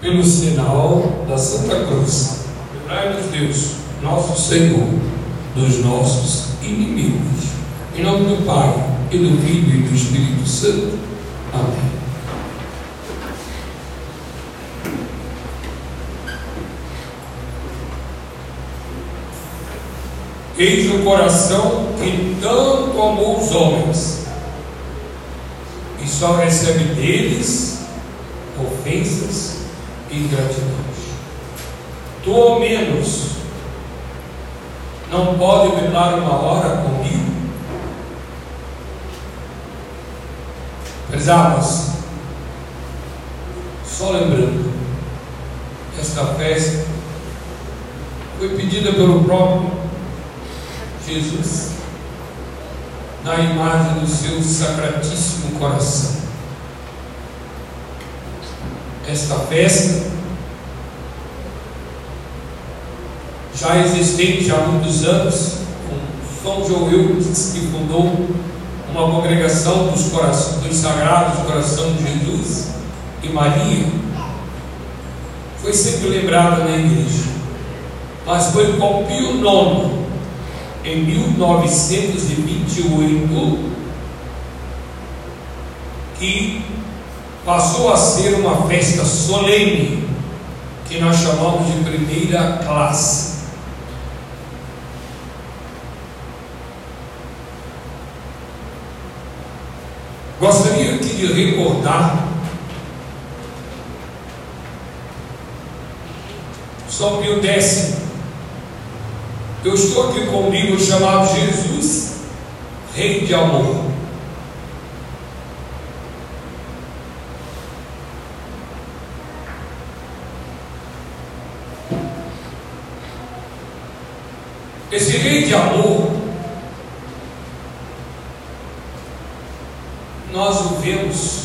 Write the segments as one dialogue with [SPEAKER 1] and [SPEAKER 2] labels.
[SPEAKER 1] pelo sinal da Santa Cruz. Livrai-nos, Deus, nosso Senhor, dos nossos inimigos. Em nome do Pai, e do Filho e do Espírito Santo. Amém. Eis o coração que tanto amou os homens, e só recebe deles ofensas ingratidões. Tu ao menos não pode velar uma hora comigo? Prezados, só lembrando, esta festa foi pedida pelo próprio Jesus na imagem do seu sacratíssimo coração. Esta festa, já existente há muitos anos, com São Joel que fundou uma congregação dos, corações, dos sagrados coração de Jesus e Maria, foi sempre lembrada na igreja. Mas foi com Pio IX em 1928, que passou a ser uma festa solene, que nós chamamos de primeira classe. Gostaria aqui de recordar São Pio X eu estou aqui com livro chamado Jesus, Rei de Amor. De amor, nós o vemos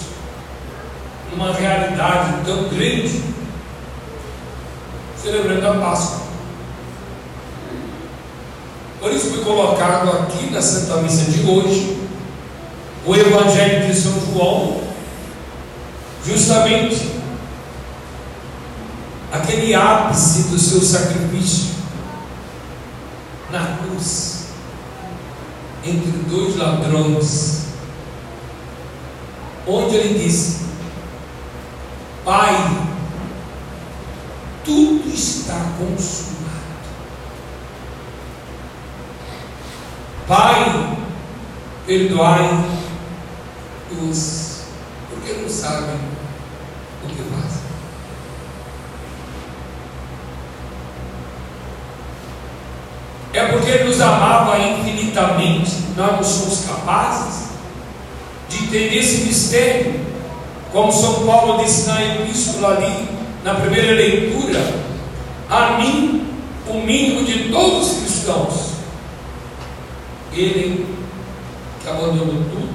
[SPEAKER 1] numa realidade tão grande, celebrando a Páscoa. Por isso foi colocado aqui na Santa Missa de hoje o Evangelho de São João, justamente aquele ápice do seu sacrifício na cruz, entre dois ladrões, onde ele disse: Pai, tudo está consumado Pai, perdoai-os, porque não sabem o que fazem. É porque Ele nos amava infinitamente, nós não somos capazes de entender esse mistério, como São Paulo disse na epístola ali, na primeira leitura, a mim, o mínimo de todos os cristãos, ele que abandonou tudo,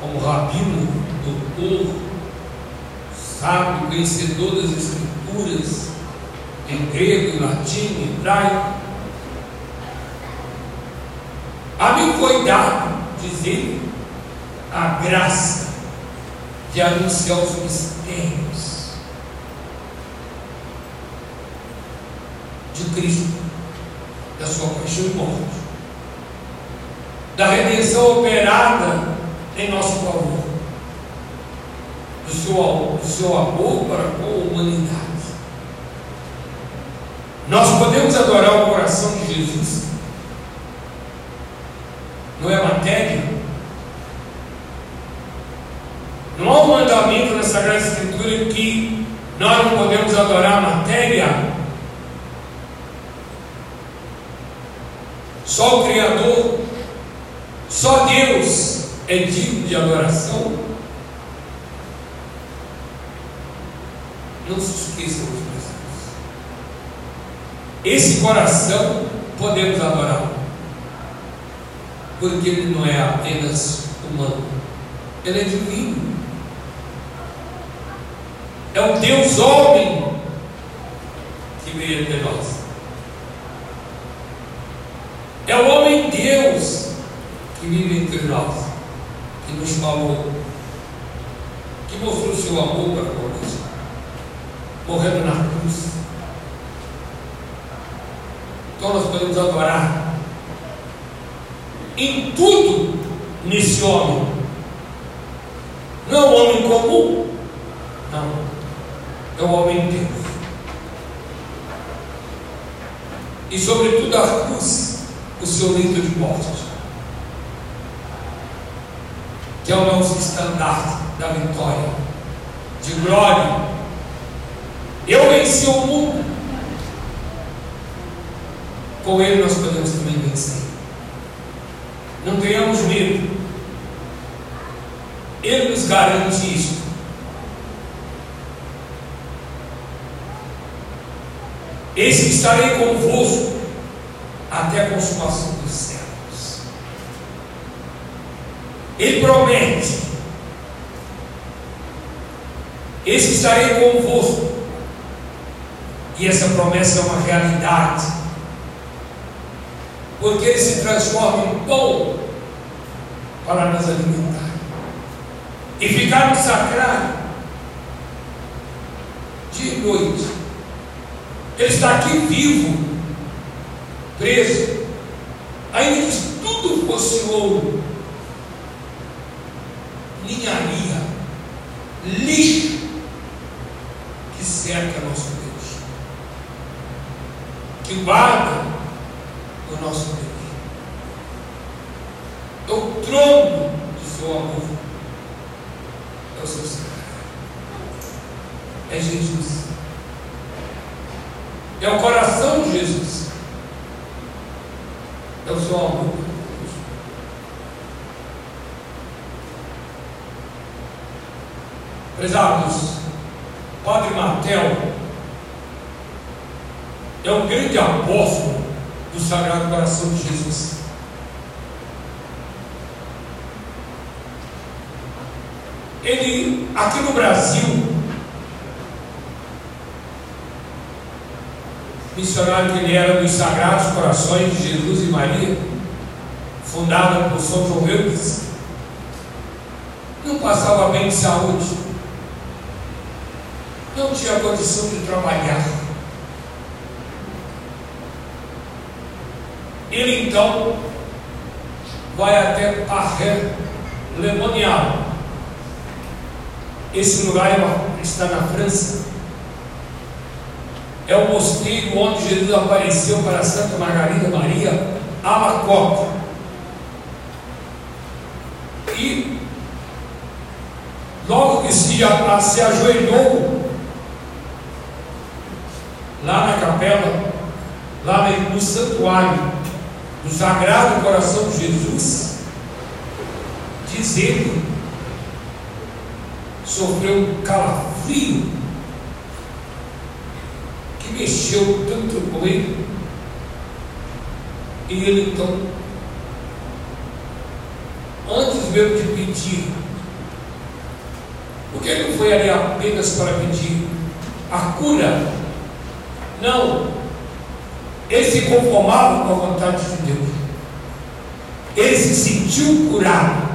[SPEAKER 1] como rabino, doutor, sábio, conhecedor das escrituras, em grego, em latim, em hebraico. A mim foi dado, dizer, a graça de anunciar os mistérios de Cristo, da sua paixão e morte da redenção operada em nosso favor, do seu, do seu amor para com a humanidade. Nós podemos adorar o coração de Jesus, não é matéria. Não há um mandamento na Sagrada Escritura que nós não podemos adorar a matéria. Só o Criador só Deus é digno de adoração. Não se esqueçam, meus irmãos. Esse coração podemos adorar, porque ele não é apenas humano, ele é divino. É o Deus homem que veio até nós. É o homem Deus que vive entre nós, que nos falou, que mostrou seu amor para conosco. morrendo na cruz. Então nós podemos adorar em tudo nesse homem. Não é um homem comum, não. É um homem de Deus. E sobretudo a cruz, o seu leito de morte. Que é o nosso estandarte da vitória, de glória. Eu venci o mundo. Com ele nós podemos também vencer. Não tenhamos medo. Ele nos garante isso. Eis que estarei convosco até a consumação dos séculos. Ele promete. Eis que estarei convosco. E essa promessa é uma realidade porque ele se transforma em pão para nos alimentar. E ficar no sacrário dia e noite. Ele está aqui vivo, preso, ainda que tudo fosse ouro, ninharia, lixo que cerca nosso Deus, que guarda do nosso Deus. É o trono do seu amor. É o seu Senhor. É Jesus. É o coração de Jesus. É o seu amor. Prezados, Padre Martel é um grande apóstolo do Sagrado Coração de Jesus. Ele, aqui no Brasil, missionário que ele era dos Sagrados Corações de Jesus e Maria, fundada por São João Eudes, não passava bem de saúde, não tinha condição de trabalhar. Ele então vai até Parré, Lemonial. Esse lugar é está na França. É o mosteiro onde Jesus apareceu para Santa Margarida Maria Alacoque. E logo que se, se ajoelhou lá na capela, lá no santuário, do Sagrado Coração de Jesus, dizendo, sofreu um calafrio que mexeu tanto com ele, e ele então, antes mesmo de pedir, porque ele não foi ali apenas para pedir a cura, não, ele se conformava com a vontade de Deus. Ele se sentiu curado.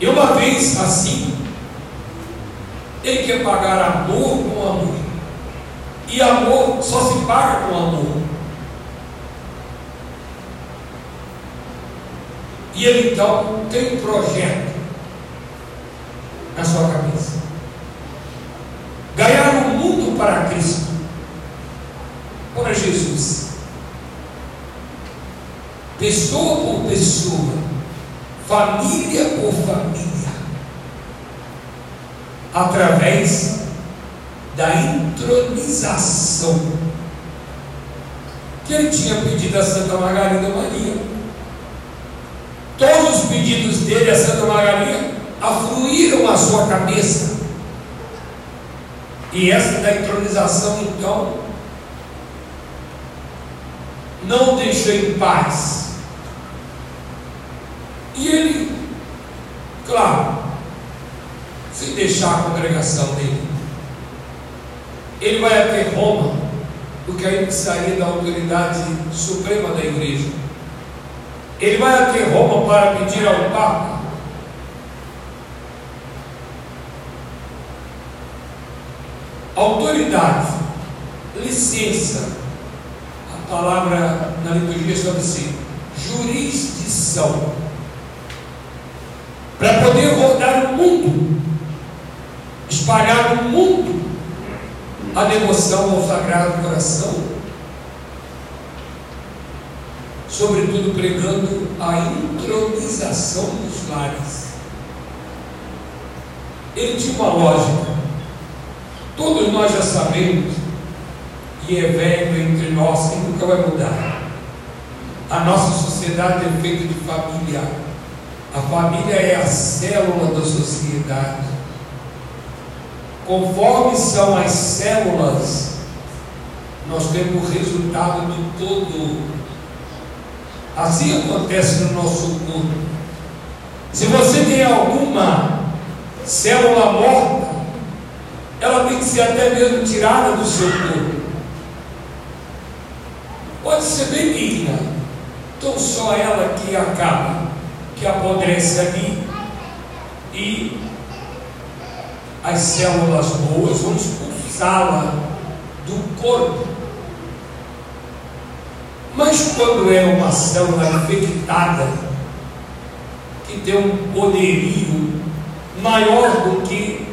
[SPEAKER 1] E uma vez assim, ele quer pagar amor com amor. E amor só se paga com amor. E ele então tem um projeto na sua cabeça: ganhar o mundo para Cristo para Jesus. Pessoa por pessoa, família por família, através da intronização que ele tinha pedido a Santa Margarida Maria. Todos os pedidos dele a Santa Margarida afluíram à sua cabeça. E essa da intronização, então, não deixou em paz. E ele, claro, sem deixar a congregação dele, ele vai até Roma, porque aí precisaria da autoridade suprema da igreja. Ele vai até Roma para pedir ao Papa autoridade, licença. A palavra na liturgia chama assim: jurisdição. Para poder rodar o mundo, espalhar no mundo a devoção ao Sagrado Coração, sobretudo pregando a intronização dos lares. Ele tinha uma lógica. Todos nós já sabemos, e é velho entre nós, que nunca vai mudar. A nossa sociedade é feita de família. A família é a célula da sociedade. Conforme são as células, nós temos o resultado do todo. Assim acontece no nosso corpo. Se você tem alguma célula morta, ela tem que ser até mesmo tirada do seu corpo. Pode ser benigna, então só ela que acaba, que apodrece ali e as células boas vão expulsá-la do corpo. Mas quando é uma célula infectada, que tem um poderio maior do que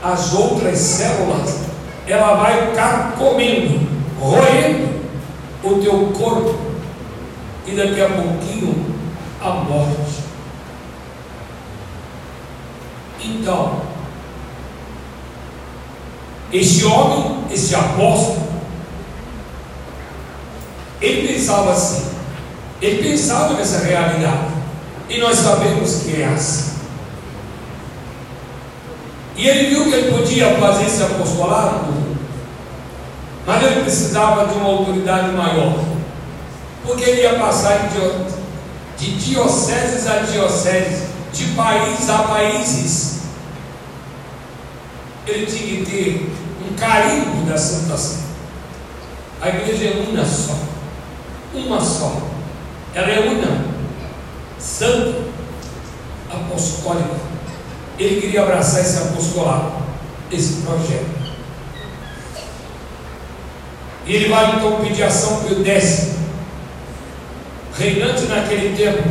[SPEAKER 1] as outras células, ela vai ficar comendo, roendo o teu corpo e daqui a pouquinho a morte. Então, este homem, este apóstolo, ele pensava assim, ele pensava nessa realidade, e nós sabemos que é assim. E ele viu que ele podia fazer esse apostolado, mas ele precisava de uma autoridade maior, porque ele ia passar de, de dioceses a dioceses, de país a países. Ele tinha que ter um carimbo da Santa Sé. A igreja é uma só, uma só. Ela é una, santa, apostólica ele queria abraçar esse apostolado, esse projeto. E ele vai então pedir ação para o décimo, reinante naquele tempo,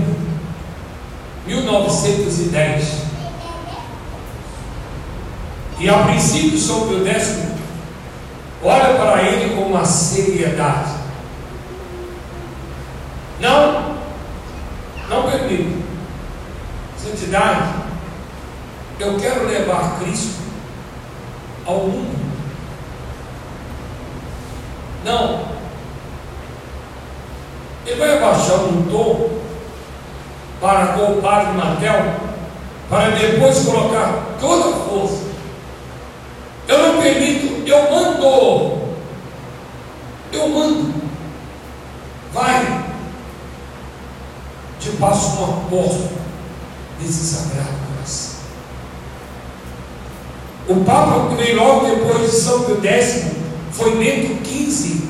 [SPEAKER 1] 1910. E a princípio, São Pio X olha para ele com uma seriedade. Não, não permito. Santidade eu quero levar Cristo ao mundo. Não. Ele vai abaixar um tom para o padre Matel, para depois colocar toda a força. Eu não permito, eu mando. Eu mando. Vai. Te passo um apóstolo desse sagrado coração. O Papa que veio logo depois de São Pio X foi Bento XV.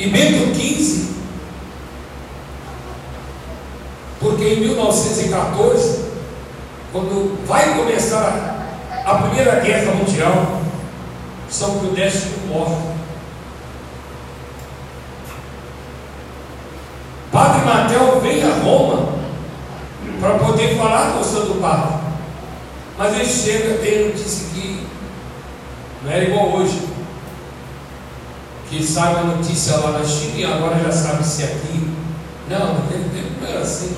[SPEAKER 1] E Bento XV, porque em 1914, quando vai começar a Primeira Guerra Mundial, São X morre. Padre Matel vem a Roma para poder falar com o Santo Papa. Mas ele chega, tem notícia que não era igual hoje. Que sabe a notícia lá na China e agora já sabe se é aqui. Não, naquele tempo não era assim.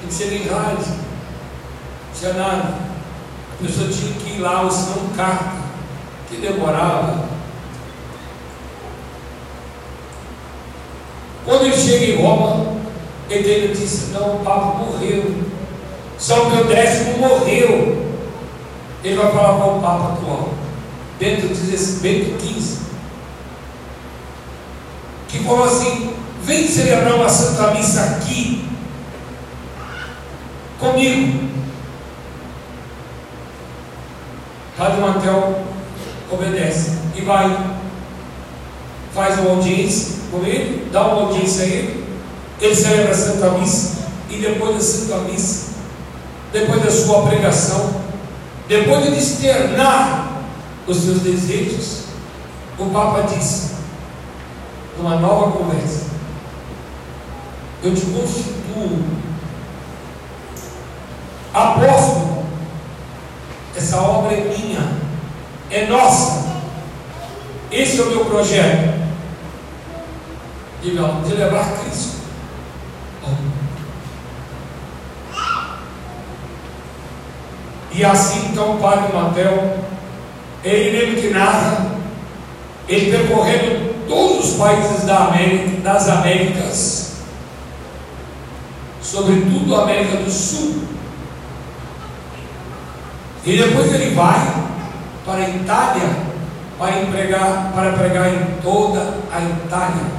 [SPEAKER 1] Tem que ser em rádio. Não tinha nada. A pessoa tinha que ir lá, ou senão carta, que demorava. Quando ele chega em Roma, ele tem notícia, não, o Papa morreu. São Pio X morreu. Ele vai falar com o Papa atual, Bento, Bento XV, que falou assim: vem celebrar uma Santa Missa aqui, comigo. Padre Mantel obedece e vai, faz uma audiência com ele, dá uma audiência a ele, ele celebra a Santa Missa, e depois da Santa Missa, depois da sua pregação, depois de externar os seus desejos, o Papa disse, numa nova conversa, eu te constituo apóstolo, essa obra é minha, é nossa, esse é o meu projeto, de, de levar Cristo E assim então o padre Matel, ele mesmo que narra, ele percorrendo os países da América, das Américas, sobretudo a América do Sul. E depois ele vai para a Itália para pregar, para pregar em toda a Itália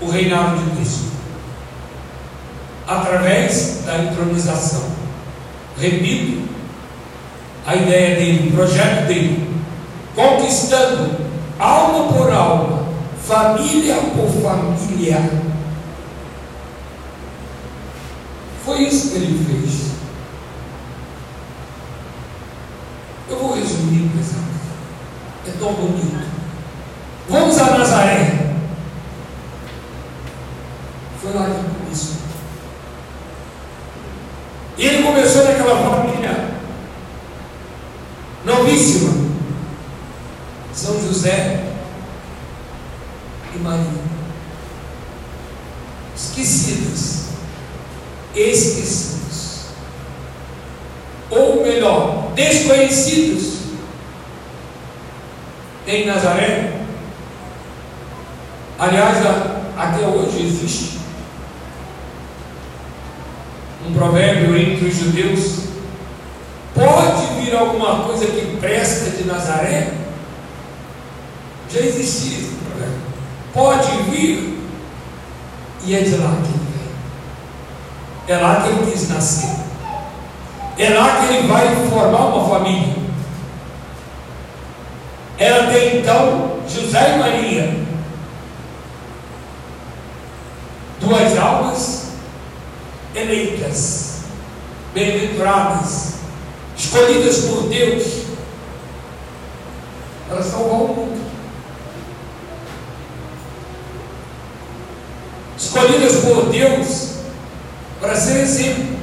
[SPEAKER 1] o reinado de Cristo através da entronização. Repito, a ideia dele, o projeto dele, conquistando alma por alma, família por família. Foi isso que ele fez. Eu vou resumir, mas é tão bonito. Vamos a Nazaré. Foi lá que começou. E ele começou naquela família novíssima. José e Maria. Esquecidas. Esquecidos. Ou melhor, desconhecidos. Em Nazaré. Aliás, até hoje existe um provérbio entre os judeus. Pode vir alguma coisa que presta de Nazaré? Já existia esse provérbio. Pode vir, e é de lá que ele vem. É lá que ele quis nascer. É lá que ele vai formar uma família. Era até então José e Maria, duas almas eleitas, bem-aventuradas, escolhidas por Deus para salvar o mundo. Escolhidas por Deus para ser exemplo,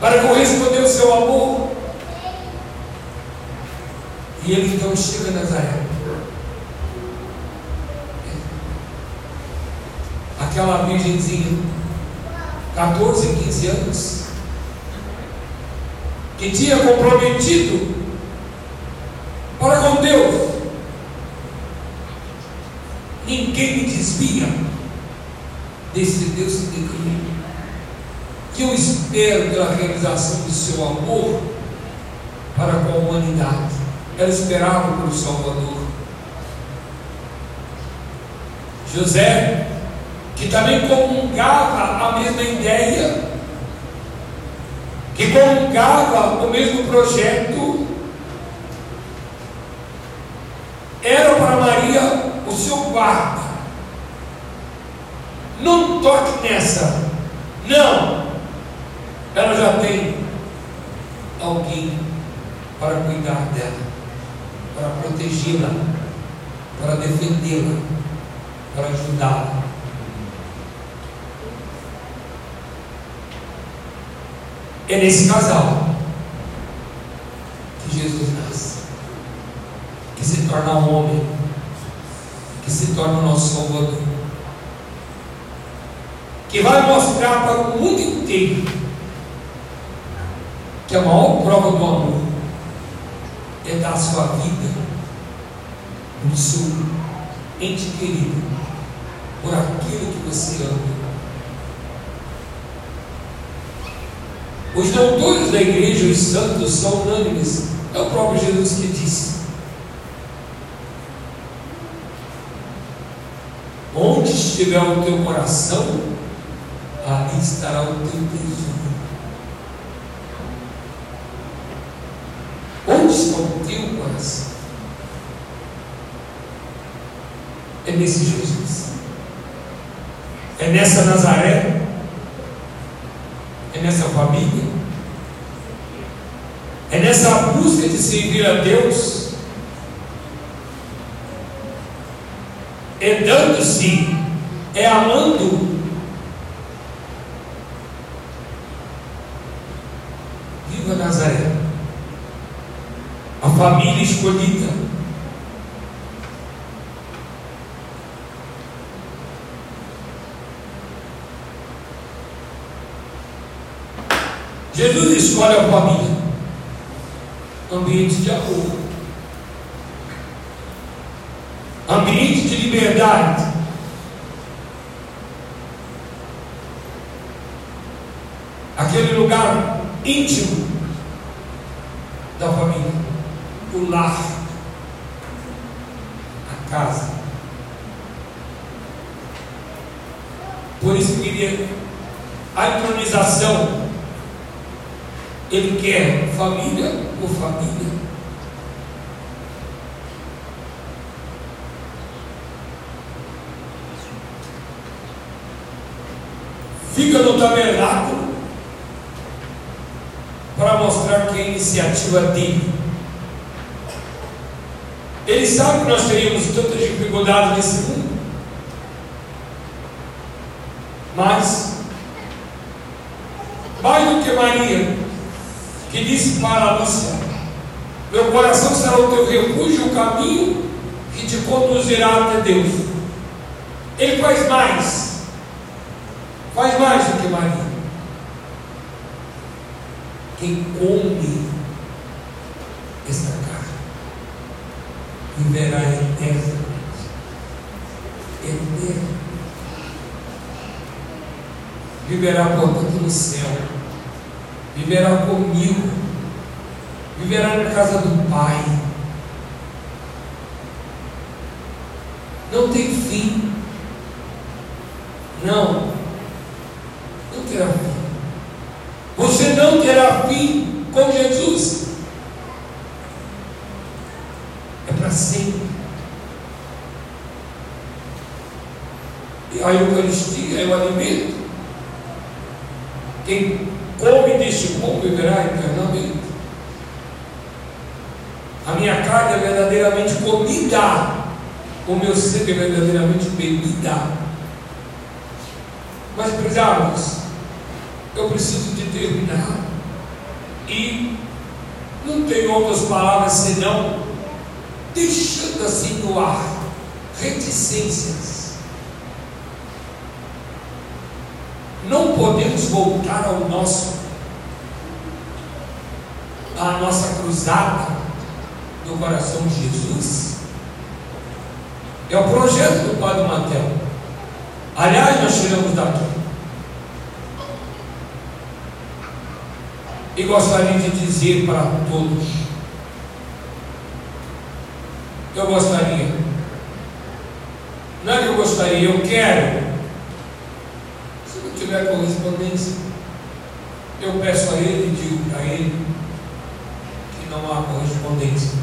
[SPEAKER 1] para corresponder o seu amor. E ele então chega a Nazaré. aquela virgenzinha, 14, 15 anos, que tinha comprometido para com Deus. Ninguém me desvia desse Deus que que eu espero pela realização do seu amor para com a humanidade. Ela esperava pelo Salvador. José que também comungava a mesma ideia, que comungava o mesmo projeto, era para Maria o seu quarto. Não toque nessa. Não. Ela já tem alguém para cuidar dela, para protegê-la, para defendê-la, para ajudá-la. É nesse casal que Jesus nasce, que se torna homem, que se torna o nosso Salvador, que vai mostrar para o mundo inteiro que a maior prova do amor é dar sua vida no seu ente querido por aquilo que você ama. Os doutores da igreja, os santos, são unânimes. É o próprio Jesus que disse. Onde estiver o teu coração, estará o teu tesouro. Onde está o teu coração? É nesse Jesus. É nessa Nazaré É nessa família? É nessa busca de servir a Deus? É dando-se, é amando. Viva Nazaré, a família escolhida. Jesus escolhe a família, ambiente de amor, ambiente de liberdade. Aquele lugar íntimo da família, o lar, a casa. Por isso queria a entronização ele quer família por família. Fica no tabernáculo mostrar que é a iniciativa dele. Ele sabe que nós teríamos tantas dificuldades nesse mundo. Mas, mais do que Maria, que disse para Lúcia: Meu coração será o teu refúgio, o caminho que te conduzirá até Deus. Ele faz mais, faz mais do que Maria. Quem come esta carne viverá eternamente. Eterno. Viverá, portanto, no céu viverá comigo, viverá na casa do Pai. Não tem fim. Não, não terá fim. Você não terá fim com Jesus. É para sempre. E a Eucaristia é o alimento. Quem come deste pão viverá eternamente. A minha carne é verdadeiramente comida, o meu sangue é verdadeiramente bebida. Mas, prezados, eu preciso de terminar. E não tenho outras palavras senão deixando assim no ar reticências não podemos voltar ao nosso, à nossa cruzada do coração de Jesus. É o projeto do Padre Matel. Aliás, nós tiramos daqui. E gostaria de dizer para todos: eu gostaria, não é que eu gostaria, eu quero tiver correspondência, eu peço a ele digo para ele que não há correspondência.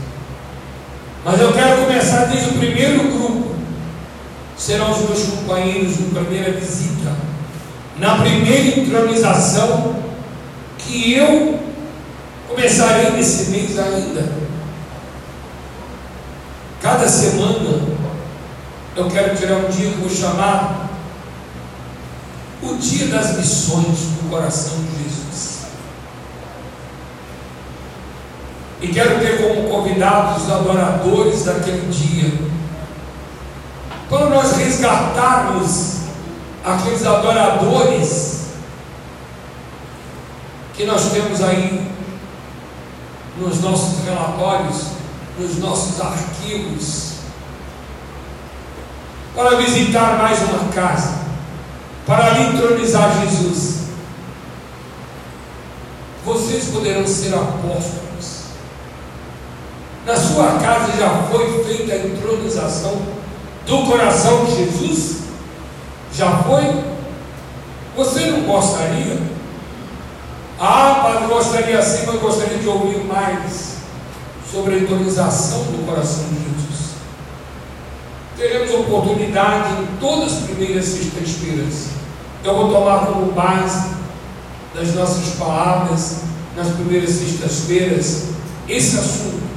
[SPEAKER 1] Mas eu quero começar desde o primeiro grupo. Serão os meus companheiros na primeira visita, na primeira entronização, que eu começarei nesse mês ainda. Cada semana eu quero tirar um dia que vou chamar o dia das missões do coração de Jesus. E quero ter como convidados os adoradores daquele dia, para nós resgatarmos aqueles adoradores que nós temos aí nos nossos relatórios, nos nossos arquivos, para visitar mais uma casa para ali entronizar Jesus. Vocês poderão ser apóstolos. Na sua casa já foi feita a entronização do coração de Jesus? Já foi? Você não gostaria? Ah, padre, gostaria sim, mas gostaria de ouvir mais sobre a entronização do coração de Jesus. Teremos oportunidade em todas as primeiras sextas-feiras eu vou tomar como base das nossas palavras nas primeiras sextas-feiras esse assunto.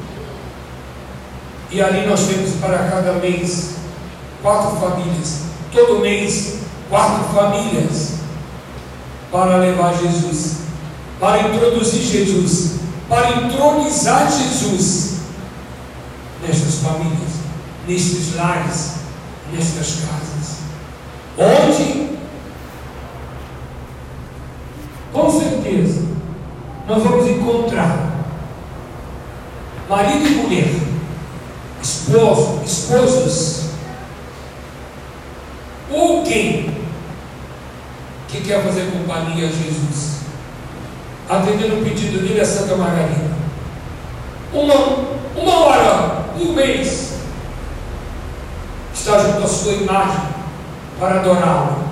[SPEAKER 1] E ali nós temos para cada mês quatro famílias. Todo mês, quatro famílias para levar Jesus, para introduzir Jesus, para entronizar Jesus nestas famílias, nestes lares, nestas casas. Onde, com certeza, nós vamos encontrar marido e mulher, esposo, esposas, ou quem que quer fazer companhia a Jesus, atendendo o pedido dele a Santa Margarida. Uma, uma hora um mês está junto à sua imagem para adorá-lo,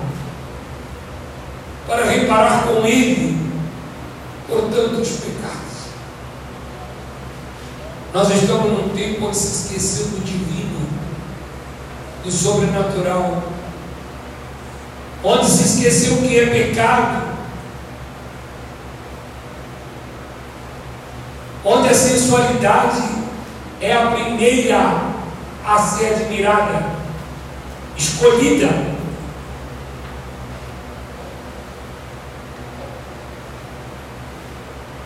[SPEAKER 1] para reparar com ele por tantos pecados. Nós estamos num tempo onde se esqueceu do divino, do sobrenatural, onde se esqueceu o que é pecado, onde a sensualidade é a primeira a ser admirada, escolhida.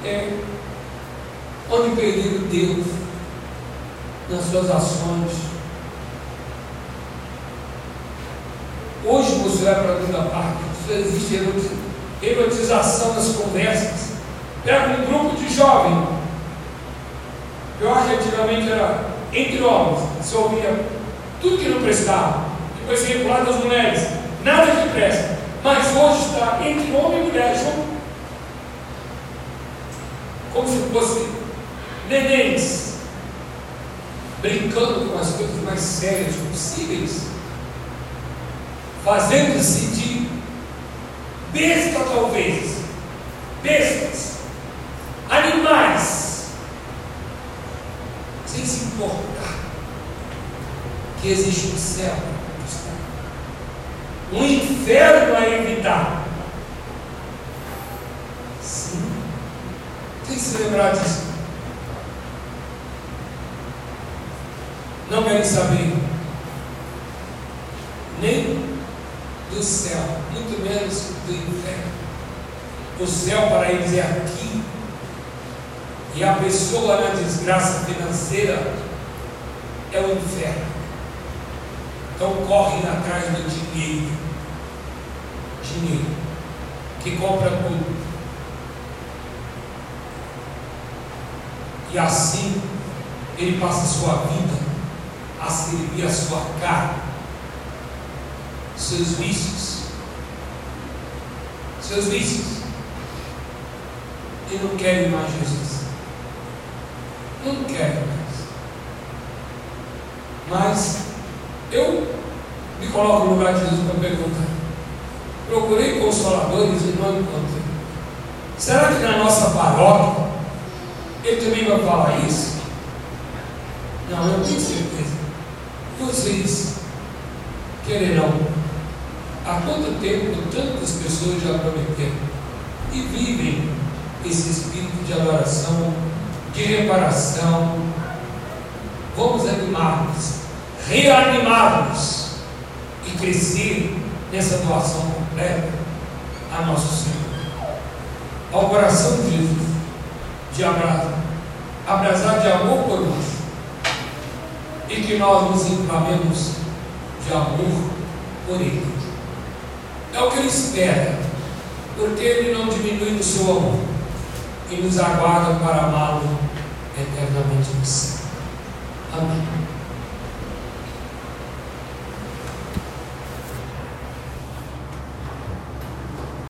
[SPEAKER 1] É onde perder Deus nas suas ações. Hoje você vai para toda parte, existe erotização nas conversas. Pega um grupo de jovens, que antigamente era entre homens, você ouvia tudo que não prestava, depois você ia para das mulheres, nada que presta, mas hoje está entre homem e mulher como se fosse nenéns, brincando com as coisas mais sérias possíveis, fazendo-se de besta talvez, bestas, animais, sem se importar que existe um céu, um inferno a evitar. Sim, tem que se lembrar disso. não querem saber nem céu, muito menos do inferno. O céu para eles é aqui. E a pessoa na desgraça financeira é o inferno. Então correm atrás do dinheiro. Dinheiro. Que compra tudo. E assim ele passa a sua vida a servir a sua carne, seus vícios, seus vícios. E não querem mais Jesus. Não querem mais. Mas eu me coloco no lugar de Jesus para perguntar. Procurei consoladores e não encontrei. Será que na nossa paróquia ele também vai falar isso? Não, eu tenho certeza vocês quererão. Há quanto tempo tantas pessoas já prometeram e vivem esse espírito de adoração, de reparação. Vamos animar-nos, reanimar-nos e crescer nessa doação completa a nosso Senhor. Ao coração de Jesus, de abraço, abraçar de amor por nós e que nós nos inflamemos de amor por Ele. É o que Ele espera, porque Ele não diminui no seu amor e nos aguarda para amá-lo eternamente no céu. Amém.